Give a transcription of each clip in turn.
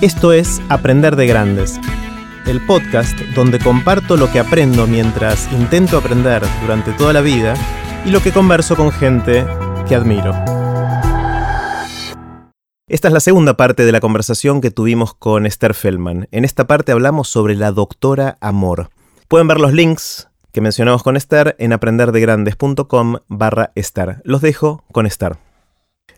Esto es Aprender de Grandes, el podcast donde comparto lo que aprendo mientras intento aprender durante toda la vida y lo que converso con gente que admiro. Esta es la segunda parte de la conversación que tuvimos con Esther Feldman. En esta parte hablamos sobre la doctora Amor. Pueden ver los links que mencionamos con Esther en aprenderdegrandes.com barra Esther. Los dejo con Esther.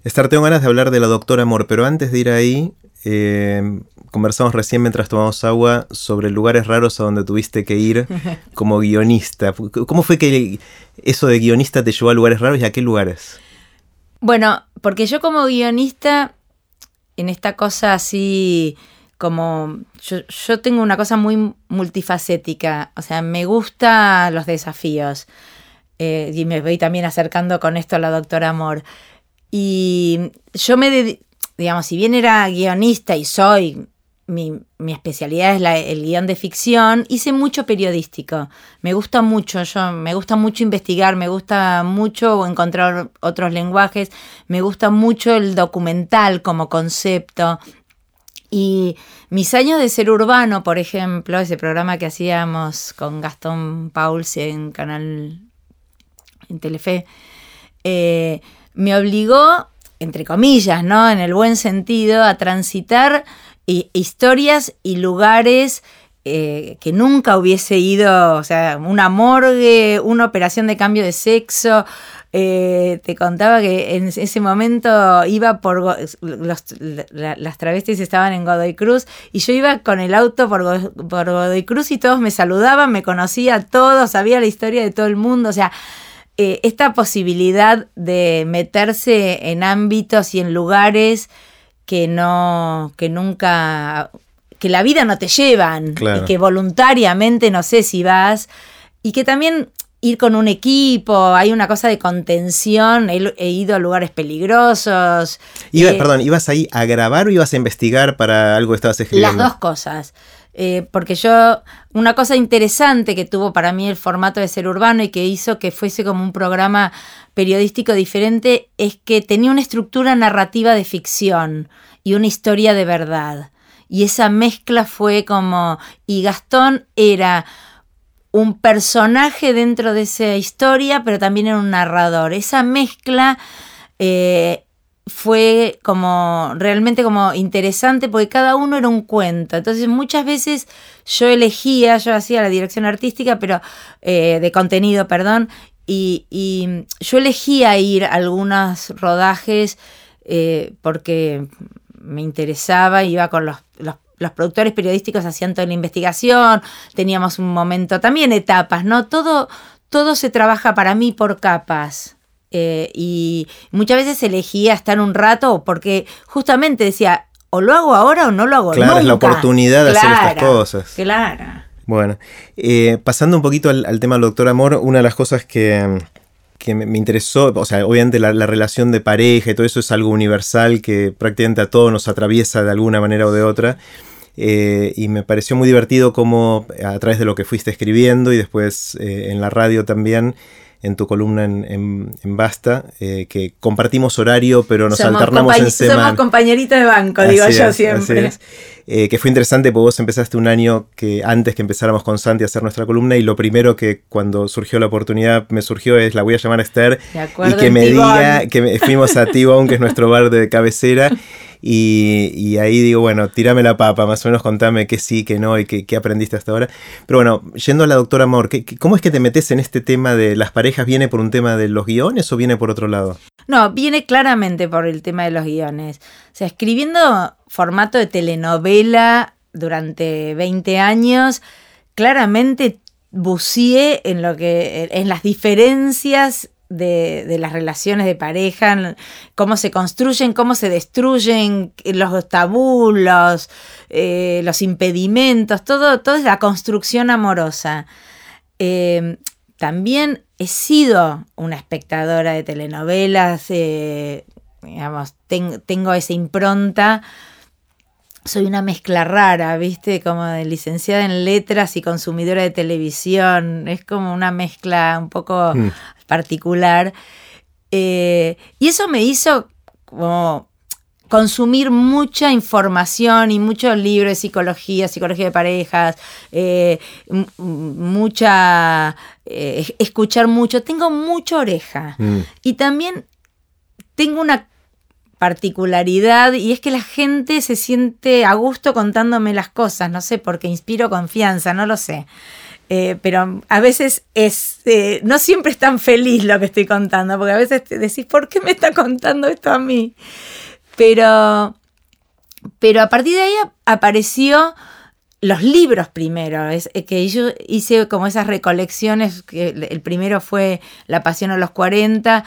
Esther, tengo ganas de hablar de la doctora Amor, pero antes de ir ahí, eh, conversamos recién mientras tomamos agua sobre lugares raros a donde tuviste que ir como guionista. ¿Cómo fue que eso de guionista te llevó a lugares raros y a qué lugares? Bueno, porque yo como guionista, en esta cosa así como yo, tengo una cosa muy multifacética, o sea, me gustan los desafíos eh, y me voy también acercando con esto a la doctora Amor. Y yo me, digamos, si bien era guionista y soy, mi, especialidad es el guion de ficción, hice mucho periodístico. Me gusta mucho, yo me gusta mucho investigar, me gusta mucho encontrar otros lenguajes, me gusta mucho el documental como concepto. Y mis años de ser urbano, por ejemplo, ese programa que hacíamos con Gastón Pauls en Canal, en Telefe, eh, me obligó, entre comillas, ¿no? En el buen sentido, a transitar historias y lugares eh, que nunca hubiese ido, o sea, una morgue, una operación de cambio de sexo, eh, te contaba que en ese momento iba por las travestis estaban en Godoy Cruz y yo iba con el auto por, Godoy Cruz y todos me saludaban, me conocía a todos, sabía la historia de todo el mundo, o sea, eh, esta posibilidad de meterse en ámbitos y en lugares que no, que nunca, que la vida no te llevan, y que voluntariamente no sé si vas, y que también ir con un equipo, hay una cosa de contención, he, ido a lugares peligrosos. Eh, perdón, ¿ibas ahí a grabar o ibas a investigar para algo que estabas escribiendo? Las dos cosas. Eh, porque yo, una cosa interesante que tuvo para mí el formato de ser urbano y que hizo que fuese como un programa periodístico diferente es que tenía una estructura narrativa de ficción y una historia de verdad. Y esa mezcla fue como, y Gastón era un personaje dentro de esa historia, pero también era un narrador. Esa mezcla eh, fue como realmente como interesante porque cada uno era un cuento. Entonces muchas veces yo elegía, yo hacía la dirección artística, pero eh, de contenido, perdón, y, yo elegía ir a algunos rodajes eh, porque me interesaba, iba con los, los los productores periodísticos hacían toda la investigación, teníamos un momento, también etapas, ¿no? Todo, todo se trabaja para mí por capas. Eh, y muchas veces elegía estar un rato porque justamente decía, o lo hago ahora o no lo hago claro, es la oportunidad de hacer estas cosas. Claro. Bueno, eh, pasando un poquito al, tema del doctor Amor, una de las cosas que, me, interesó, o sea, obviamente la, la, relación de pareja y todo eso es algo universal que prácticamente a todos nos atraviesa de alguna manera o de otra. Eh, y me pareció muy divertido como a través de lo que fuiste escribiendo y después eh, en la radio también, en tu columna en, Basta, eh, que compartimos horario, pero nos alternamos en semana. Somos compañeritos de banco, digo yo siempre. que fue interesante porque vos empezaste un año que antes que empezáramos con Santi a hacer nuestra columna y lo primero que cuando surgió la oportunidad me surgió es la voy a llamar a Esther y que me diga que fuimos a Tibón, que es nuestro bar de cabecera. Y, ahí digo, bueno, tirame la papa, más o menos contame qué sí, qué no y qué, aprendiste hasta ahora. Pero bueno, yendo a la doctora Amor, ¿cómo es que te metes en este tema de las parejas? ¿Viene por un tema de los guiones o viene por otro lado? No, viene claramente por el tema de los guiones. O sea, escribiendo formato de telenovela durante 20 años, claramente buceé en lo que en las diferencias de, las relaciones de pareja, cómo se construyen, cómo se destruyen, los tabús, los, eh, impedimentos, todo, toda la construcción amorosa. Em, también he sido una espectadora de telenovelas, eh, digamos, tengo esa impronta soy una mezcla rara, ¿viste? Como de licenciada en letras y consumidora de televisión. Es como una mezcla un poco mm. particular. Eh, y eso me hizo como consumir mucha información y muchos libros de psicología, psicología de parejas, eh, mucha, eh, escuchar mucho, tengo mucha oreja. Mm. Y también tengo una particularidad y es que la gente se siente a gusto contándome las cosas, no sé, porque inspiro confianza, no lo sé. Eh, pero a veces es, no siempre es tan feliz lo que estoy contando, porque a veces te decís, ¿por qué me está contando esto a mí? Pero, pero a partir de ahí apareció los libros primero, es, que yo hice como esas recolecciones, que el primero fue La Pasión a los 40,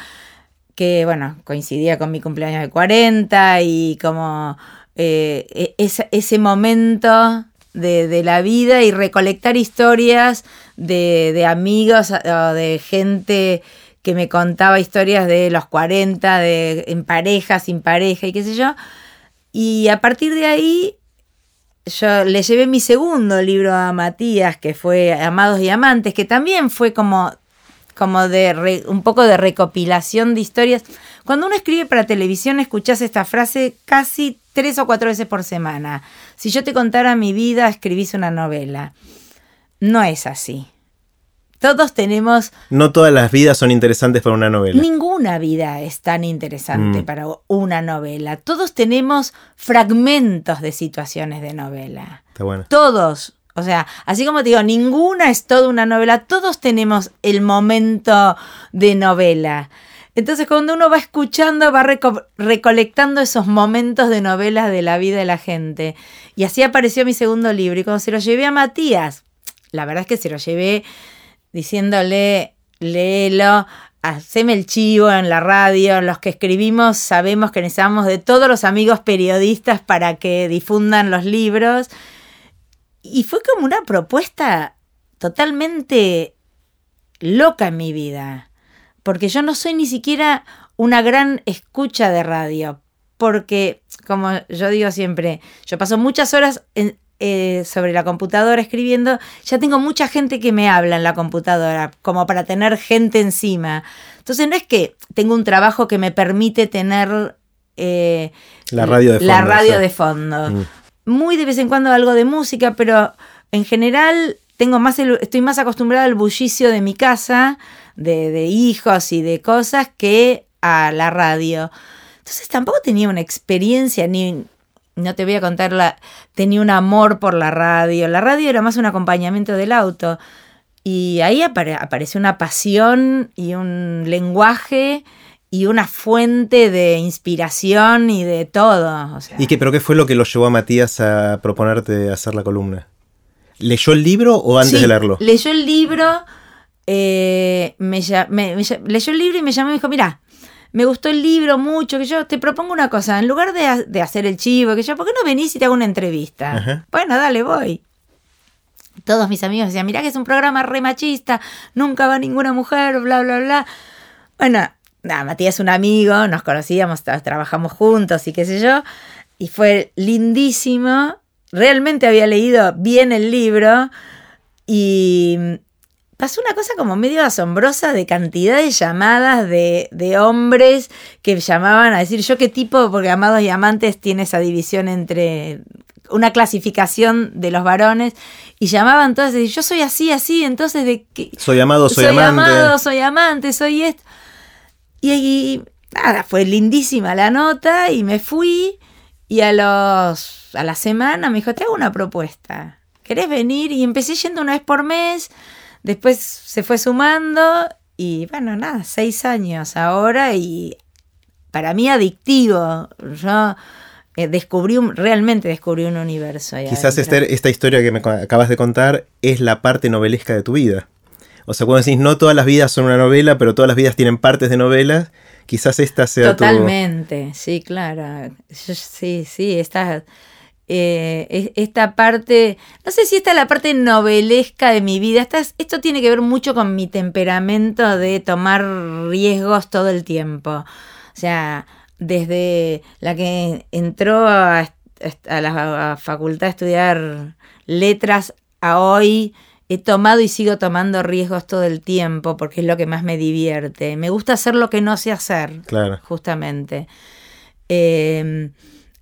que bueno, coincidía con mi cumpleaños de 40 y como eh, e, ese, momento de, la vida y recolectar historias de, de amigos o de gente que me contaba historias de los 40, de, en pareja, sin pareja y qué sé yo. Y a partir de ahí yo le llevé mi segundo libro a Matías, que fue Amados y Amantes, que también fue como, como de un poco de recopilación de historias. Cuando uno escribe para televisión, escuchás esta frase casi tres o cuatro veces por semana. Si yo te contara mi vida, escribís una novela. No es así. Todos tenemos... No todas las vidas son interesantes para una novela. Ninguna vida es tan interesante mm. para una novela. Todos tenemos fragmentos de situaciones de novela. Está bueno. Todos. O sea, así como te digo, ninguna es toda una novela. Todos tenemos el momento de novela. Entonces, cuando uno va escuchando, va recolectando esos momentos de novelas de la vida de la gente. Y así apareció mi segundo libro. Y cuando se lo llevé a Matías, la verdad es que se lo llevé diciéndole, léelo, haceme el chivo en la radio, los que escribimos sabemos que necesitamos de todos los amigos periodistas para que difundan los libros. Y fue como una propuesta totalmente loca en mi vida, porque yo no soy ni siquiera una gran escucha de radio, porque, como yo digo siempre, yo paso muchas horas en, eh, sobre la computadora escribiendo, ya tengo mucha gente que me habla en la computadora, como para tener gente encima. Entonces no es que tengo un trabajo que me permite tener eh, la radio de fondo. La radio de fondo. Mm. Muy de vez en cuando algo de música, pero en general tengo más estoy más acostumbrada al bullicio de mi casa, de, hijos y de cosas, que a la radio. Entonces tampoco tenía una experiencia ni no te voy a contar, la, tenía un amor por la radio. La radio era más un acompañamiento del auto. Y ahí apareció una pasión y un lenguaje y una fuente de inspiración y de todo. ¿Y qué, pero qué fue lo que lo llevó a Matías a proponerte hacer la columna? ¿Leyó el libro o antes de leerlo? Leyó el libro, eh, me, leyó el libro y me llamó y me dijo, mira, me gustó el libro mucho, que yo te propongo una cosa, en lugar de, hacer el chivo, que yo, ¿por qué no venís y te hago una entrevista? Bueno, dale, voy. Todos mis amigos decían, mirá que es un programa re machista, nunca va ninguna mujer, bla, bla, bla. Bueno, nada, Matías es un amigo, nos conocíamos, trabajamos juntos y qué sé yo, y fue lindísimo. Realmente había leído bien el libro y pasó una cosa como medio asombrosa de cantidad de llamadas de, hombres que llamaban a decir yo qué tipo, porque Amados y Amantes tiene esa división entre una clasificación de los varones y llamaban todas y yo soy así, así, entonces de que soy amado, soy, amante. amado, soy amante, soy esto. Y, nada, fue lindísima la nota y me fui y a los a la semana me dijo, "Te hago una propuesta. ¿Querés venir?" Y empecé yendo una vez por mes Después se fue sumando y bueno, nada, seis años ahora y para mí adictivo. Yo eh, descubrí un, realmente descubrí un universo. Quizás Esther, esta historia que me acabas de contar es la parte novelesca de tu vida. O sea, cuando decís, no todas las vidas son una novela, pero todas las vidas tienen partes de novelas, quizás esta sea Totalmente, sí, claro. sí, sí, esta eh, esta parte, no sé si esta es la parte novelesca de mi vida, esto tiene que ver mucho con mi temperamento de tomar riesgos todo el tiempo. O sea, desde la que entró a, la facultad a estudiar letras a hoy, he tomado y sigo tomando riesgos todo el tiempo porque es lo que más me divierte. Me gusta hacer lo que no sé hacer, claro. justamente. Eh,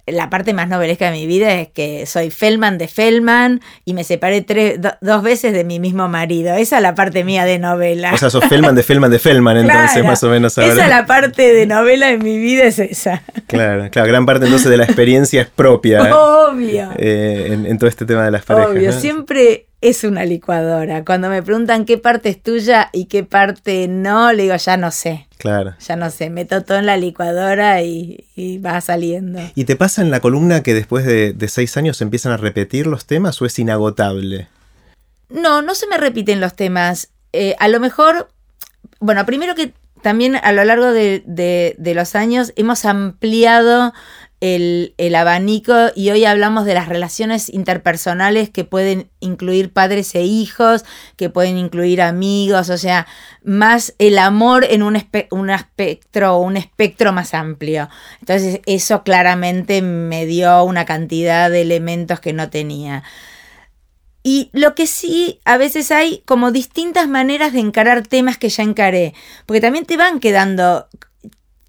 la parte más novelesca de mi vida es que soy Feldman de Feldman y me separé tres, do, dos veces de mi mismo marido. Esa es la parte mía de novela. O sea, sos Feldman de Feldman de Feldman, entonces Claro, más o menos ahora. Esa es la parte de novela de mi vida, es esa. Claro, claro, gran parte entonces de la experiencia es propia Obvio. eh, en, en todo este tema de las parejas. Obvio, ¿no? siempre es una licuadora. Cuando me preguntan qué parte es tuya y qué parte no, le digo, ya no sé. Claro. Ya no sé, meto todo en la licuadora y, y va saliendo. ¿Y te pasa en la columna que después de, de seis años se empiezan a repetir los temas o es inagotable? No, no se me repiten los temas. Eh, a lo mejor, bueno, primero que también a lo largo de, de- de los años hemos ampliado el, el abanico y hoy hablamos de las relaciones interpersonales que pueden incluir padres e hijos, que pueden incluir amigos, o sea, más el amor en un, un espectro, un espectro más amplio. Entonces eso claramente me dio una cantidad de elementos que no tenía. Y lo que sí, a veces hay como distintas maneras de encarar temas que ya encaré, porque también te van quedando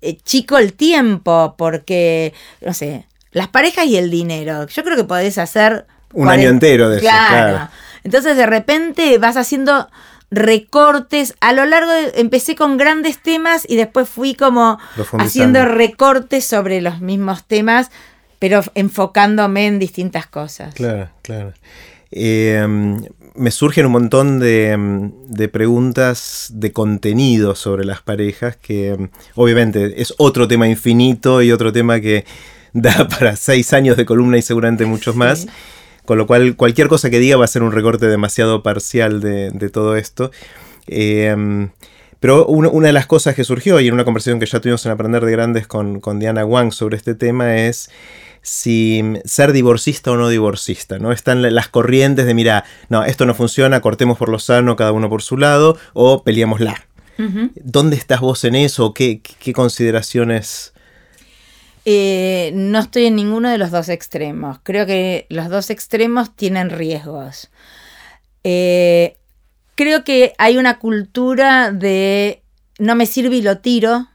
eh, chico el tiempo, porque, no sé, las parejas y el dinero. Yo creo que podés hacer... Un año entero de eso, claro. Entonces de repente vas haciendo recortes. A lo largo de- empecé con grandes temas y después fui como haciendo recortes sobre los mismos temas, pero enfocándome en distintas cosas. Claro, claro. Eh, me surgen un montón de, de preguntas de contenido sobre las parejas, que mm, obviamente es otro tema infinito y otro tema que da para seis años de columna y seguramente muchos más. Sí. Con lo cual, cualquier cosa que diga va a ser un recorte demasiado parcial de, de todo esto. Eh, pero una, una de las cosas que surgió, y en una conversación que ya tuvimos en Aprender de Grandes con, con Diana Wang sobre este tema, es si ser divorcista o no divorcista, ¿no? Están la- las corrientes de, mira, no, esto no funciona, cortemos por lo sano, cada uno por su lado, o peleémosla. Ujú. ¿Dónde estás vos en eso? ¿Qué, qué- qué consideraciones? Eh, no estoy en ninguno de los dos extremos. Creo que los dos extremos tienen riesgos. Eh, creo que hay una cultura de no me sirve y lo tiro.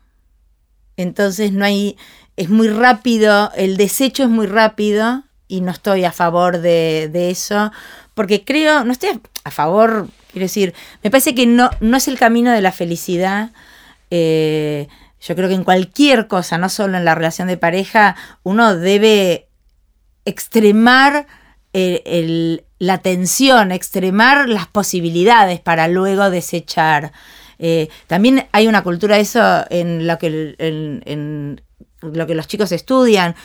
Entonces no hay. Es muy rápido, el desecho es muy rápido y no estoy a favor de, de eso. Porque creo, no estoy a favor, quiero decir, me parece que no, no es el camino de la felicidad. Eh, yo creo que en cualquier cosa, no solo en la relación de pareja, uno debe extremar el- el- la tensión, extremar las posibilidades para luego desechar. Eh, también hay una cultura de eso en lo que, lo que los chicos estudian.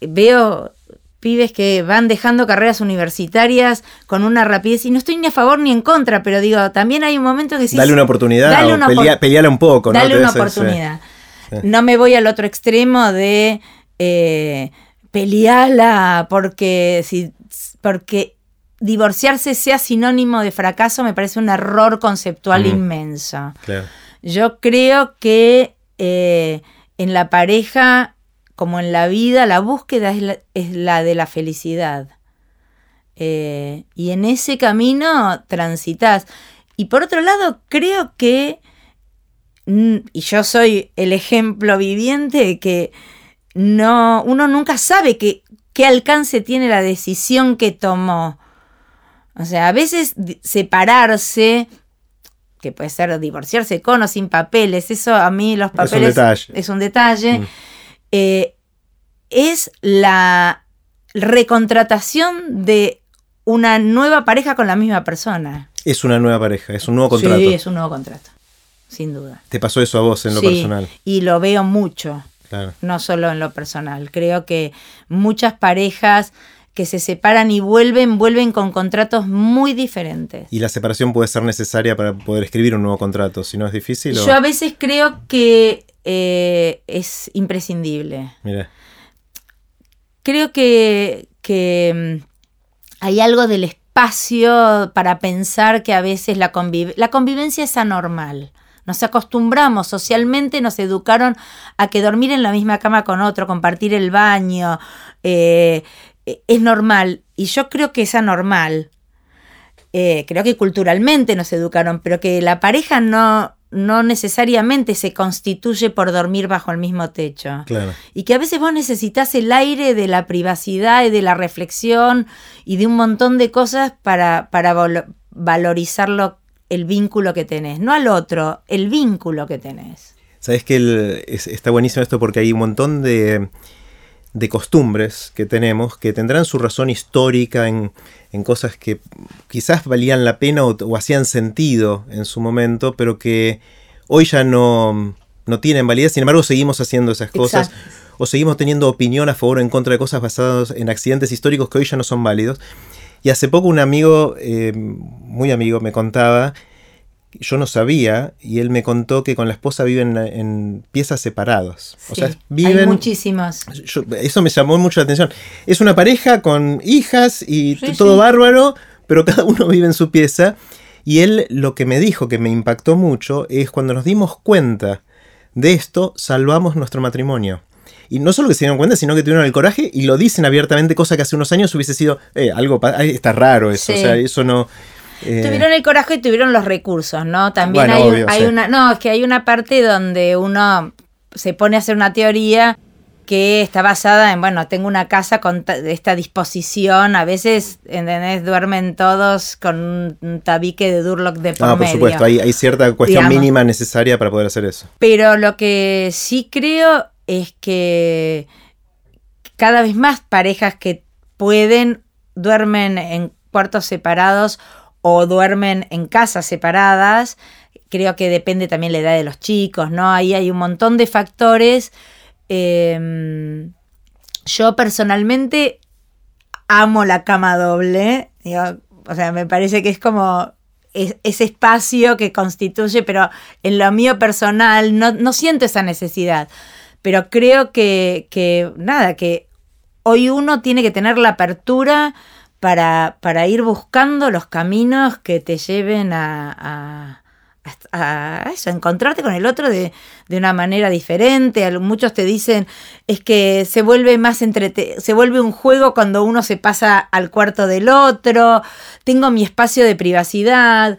Veo pibes que van dejando carreras universitarias con una rapidez y no estoy ni a favor ni en contra, pero digo, también hay un momento que decís, Dale una oportunidad, dale una pelea- peleala un poco, ¿no? Dale una oportunidad. Sí. No me voy al otro extremo de eh, pelearla porque si porque divorciarse sea sinónimo de fracaso me parece un error conceptual Mm. inmenso. Claro. Yo creo que eh, en la pareja, como en la vida, la búsqueda es la, es la de la felicidad. Eh, y en ese camino transitas. Y por otro lado, creo que, mm, y yo soy el ejemplo viviente, de que no, uno nunca sabe que- qué alcance tiene la decisión que tomó. O sea, a veces separarse, que puede ser divorciarse con o sin papeles, eso a mí los un papeles detalle. es un detalle, Mm. eh, es la recontratación de una nueva pareja con la misma persona. Es una nueva pareja, es un nuevo contrato. Sí, es un nuevo contrato, sin duda. Te pasó eso a vos en lo Sí, personal. Y lo veo mucho, Claro. no solo en lo personal. Creo que muchas parejas que se separan y vuelven, vuelven con contratos muy diferentes. Y la separación puede ser necesaria para poder escribir un nuevo contrato. Si no es difícil, o- Yo a veces creo que eh, es imprescindible. Mira, Creo que, que mm, hay algo del espacio para pensar que a veces la, conviv- la convivencia es anormal. Nos acostumbramos socialmente, nos educaron a que dormir en la misma cama con otro, compartir el baño, eh, es normal. Y yo creo que es anormal. Eh, creo que culturalmente nos educaron, pero que la pareja no, no necesariamente se constituye por dormir bajo el mismo techo. Y que a veces vos necesitas el aire de la privacidad y de la reflexión y de un montón de cosas para, para valorizar el vínculo que tenés. No al otro, el vínculo que tenés. Sabes que está buenísimo esto porque hay un montón de de costumbres que tenemos que tendrán su razón histórica en, cosas que quizás valían la pena o, hacían sentido en su momento, pero que hoy ya no, no tienen validez. Sin embargo, seguimos haciendo esas cosas o seguimos teniendo opinión a favor o en contra de cosas basadas en accidentes históricos que hoy ya no son válidos. Y hace poco un amigo, eh, muy amigo, me contaba yo no sabía y él me contó que con la esposa viven en, piezas separadas. o sea, viven. Hay muchísimas. eso me llamó mucho la atención. Es una pareja con hijas y todo bárbaro, pero cada uno vive en su pieza. Y él lo que me dijo que me impactó mucho es cuando nos dimos cuenta de esto, salvamos nuestro matrimonio. Y no solo que se dieron cuenta, sino que tuvieron el coraje y lo dicen abiertamente, cosa que hace unos años hubiese sido, eh, algo, está raro eso, o sea, eso no, eh, tuvieron el coraje y tuvieron los recursos, ¿no? También hay, una. No, es que hay una parte donde uno se pone a hacer una teoría que está basada en, bueno, tengo una casa con esta disposición, a veces, ¿entendés? Duermen todos con un tabique de Durlock de por No, por supuesto, hay, cierta cuestión mínima necesaria para poder hacer eso. Pero lo que sí creo es que cada vez más parejas que pueden duermen en cuartos separados o duermen en casas separadas. Creo que depende también la edad de los chicos, ¿no? Ahí hay un montón de factores. Em, yo personalmente amo la cama doble. o sea, me parece que es como ese espacio que constituye, pero en lo mío personal no, no siento esa necesidad. Pero creo que, que, nada, que hoy uno tiene que tener la apertura para, para ir buscando los caminos que te lleven a, a, eso, a encontrarte con el otro de, de, una manera diferente. Muchos te dicen es que se vuelve más entrete se vuelve un juego cuando uno se pasa al cuarto del otro. Tengo mi espacio de privacidad.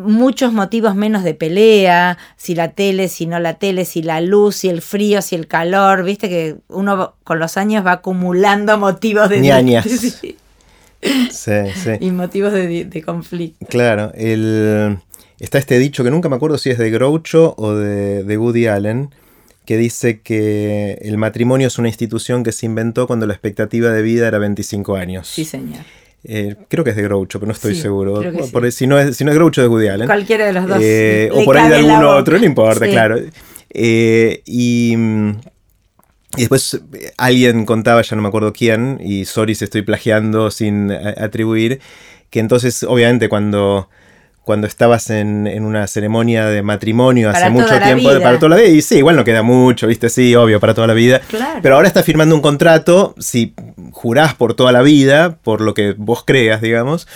Muchos motivos menos de pelea, si la tele, si no la tele, si la luz, si el frío, si el calor, viste que uno con los años va acumulando motivos de... Ñañas. Sí, sí. y motivos de, conflicto. Claro, el, está este dicho que nunca me acuerdo si es de Groucho o de, Woody Allen, que dice que el matrimonio es una institución que se inventó cuando la expectativa de vida era 25 años. Sí, señor. Eh, creo que es de Groucho, pero no estoy seguro. si, no es, si no es Groucho, es Woody Allen. Cualquiera de los dos. Eh, o por ahí de alguno otro, no importa, claro. Eh, y y después eh, alguien contaba, ya no me acuerdo quién, y sorry si estoy plagiando sin atribuir, que entonces obviamente cuando, cuando estabas en, una ceremonia de matrimonio hace mucho tiempo, para toda la vida, y sí, igual no queda mucho, viste, sí, obvio, para toda la vida, pero ahora estás firmando un contrato, si jurás por toda la vida, por lo que vos creas, digamos,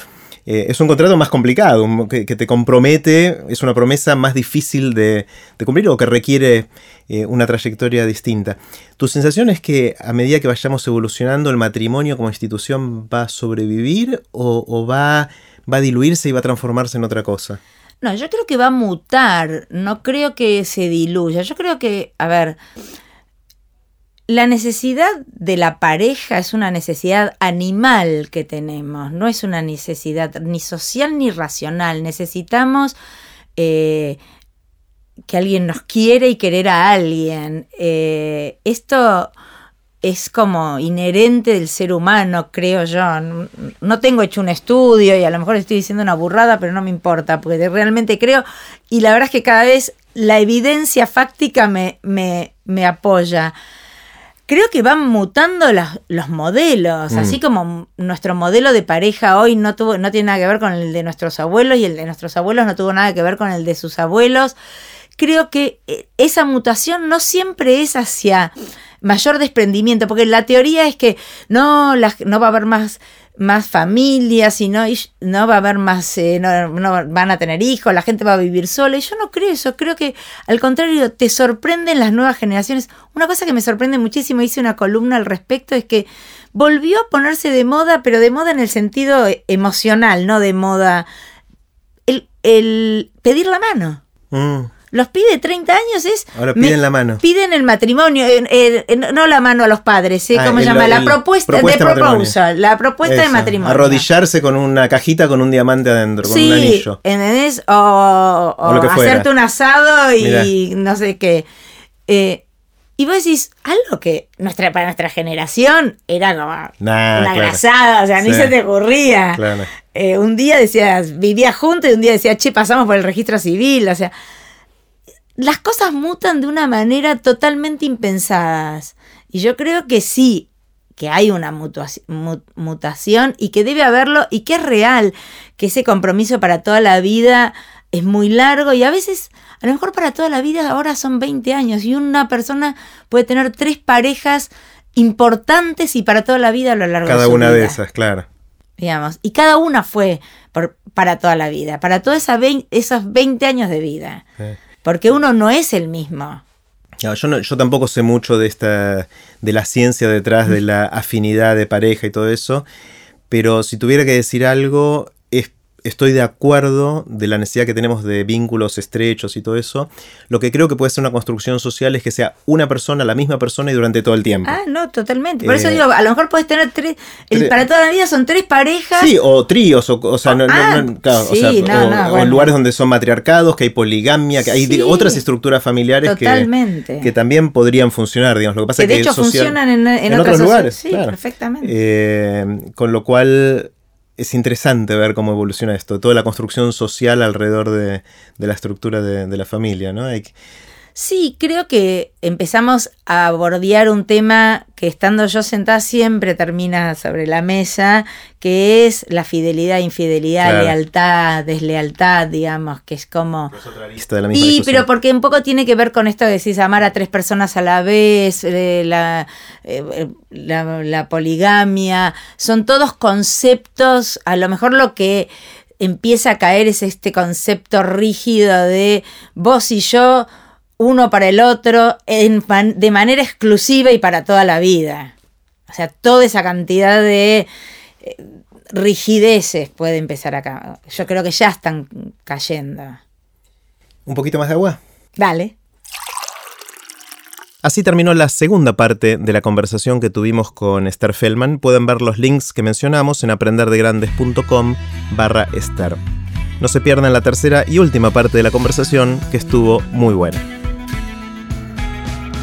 eh, es un contrato más complicado, que, te compromete, es una promesa más difícil de, cumplir o que requiere eh, una trayectoria distinta. ¿Tu sensación es que a medida que vayamos evolucionando, el matrimonio como institución va a sobrevivir o, va, va a diluirse y va a transformarse en otra cosa? No, yo creo que va a mutar, no creo que se diluya. Yo creo que, a ver, la necesidad de la pareja es una necesidad animal que tenemos, no es una necesidad ni social ni racional. Necesitamos eh, que alguien nos quiere y querer a alguien. Eh, esto es como inherente del ser humano, creo yo. No tengo hecho un estudio y a lo mejor estoy diciendo una burrada, pero no me importa, porque realmente creo, y la verdad es que cada vez la evidencia fáctica me, me, me apoya creo que van mutando los modelos, así mm. como nuestro modelo de pareja hoy no, tuvo, no tiene nada que ver con el de nuestros abuelos y el de nuestros abuelos no tuvo nada que ver con el de sus abuelos. Creo que eh, esa mutación no siempre es hacia mayor desprendimiento, porque la teoría es que no, no va a haber más más familias y no, no va a haber más, eh, no, van a tener hijos, la gente va a vivir sola. Y yo no creo eso, creo que al contrario, te sorprenden las nuevas generaciones. Una cosa que me sorprende muchísimo, hice una columna al respecto, es que volvió a ponerse de moda, pero de moda en el sentido emocional, no de moda, el, pedir la mano. Mm. Los pibes de 30 años es... Ahora piden la mano. Piden el matrimonio, eh, eh, eh, no la mano a los padres, ¿eh? Ah, ¿cómo se llama? La propuesta, propuesta de proposal, la propuesta de matrimonio. Arrodillarse con una cajita con un diamante adentro, con un Sí, anillo. ¿entendés? O, o O lo que fuera. hacerte un asado y no sé qué. Eh, y vos decís, algo que nuestra, para nuestra generación era como Nah, una claro. grasada, o sea, ni se te ocurría. Claro. Eh, un día decías, vivía juntos y un día decía, che, pasamos por el registro civil, o sea, las cosas mutan de una manera totalmente impensadas. Y yo creo que sí, que hay una mutación y que debe haberlo y que es real, que ese compromiso para toda la vida es muy largo y a veces, a lo mejor para toda la vida ahora son 20 años y una persona puede tener tres parejas importantes y para toda la vida a lo largo de Cada su una de vida esas, claro. digamos. Y cada una fue por- para toda la vida, para todos esos 20 años de vida. Porque uno no es el mismo. Yo, yo tampoco sé mucho de esta de la ciencia detrás de la afinidad de pareja y todo eso, pero si tuviera que decir algo, estoy de acuerdo de la necesidad que tenemos de vínculos estrechos y todo eso. Lo que creo que puede ser una construcción social es que sea una persona, la misma persona y durante todo el tiempo. Ah, no, totalmente. Por eso Eh, digo, a lo mejor puedes tener tres, el- para toda la vida son tres parejas. Sí, o tríos, o, o sea, no, no- Ah, no- claro, o sí, sea, no, o- no, o bueno. en lugares donde son matriarcados, que hay poligamia, que hay Sí. otras estructuras familiares que, también podrían funcionar, digamos. Lo que pasa que de es que hecho social- funcionan en, en otros lugares, Sí, claro. perfectamente. Eh, con lo cual es interesante ver cómo evoluciona esto, toda la construcción social alrededor de, de la estructura de, de la familia, ¿no? Hay Sí, creo que empezamos a bordear un tema que estando yo sentada siempre termina sobre la mesa, que es la fidelidad, infidelidad, Claro. lealtad, deslealtad, digamos, que es como... lista de la misma Y, discusión. pero porque un poco tiene que ver con esto de decís amar a tres personas a la vez, eh, la, eh, la, la poligamia, son todos conceptos, a lo mejor lo que empieza a caer es este concepto rígido de vos y yo, uno para el otro, en de manera exclusiva y para toda la vida. O sea, toda esa cantidad de eh, rigideces puede empezar acá. Yo creo que ya están cayendo. Un poquito más de agua. Dale. Así terminó la segunda parte de la conversación que tuvimos con Esther Feldman. Pueden ver los links que mencionamos en aprenderdegrandes.com barra Esther. No se pierdan la tercera y última parte de la conversación que estuvo muy buena.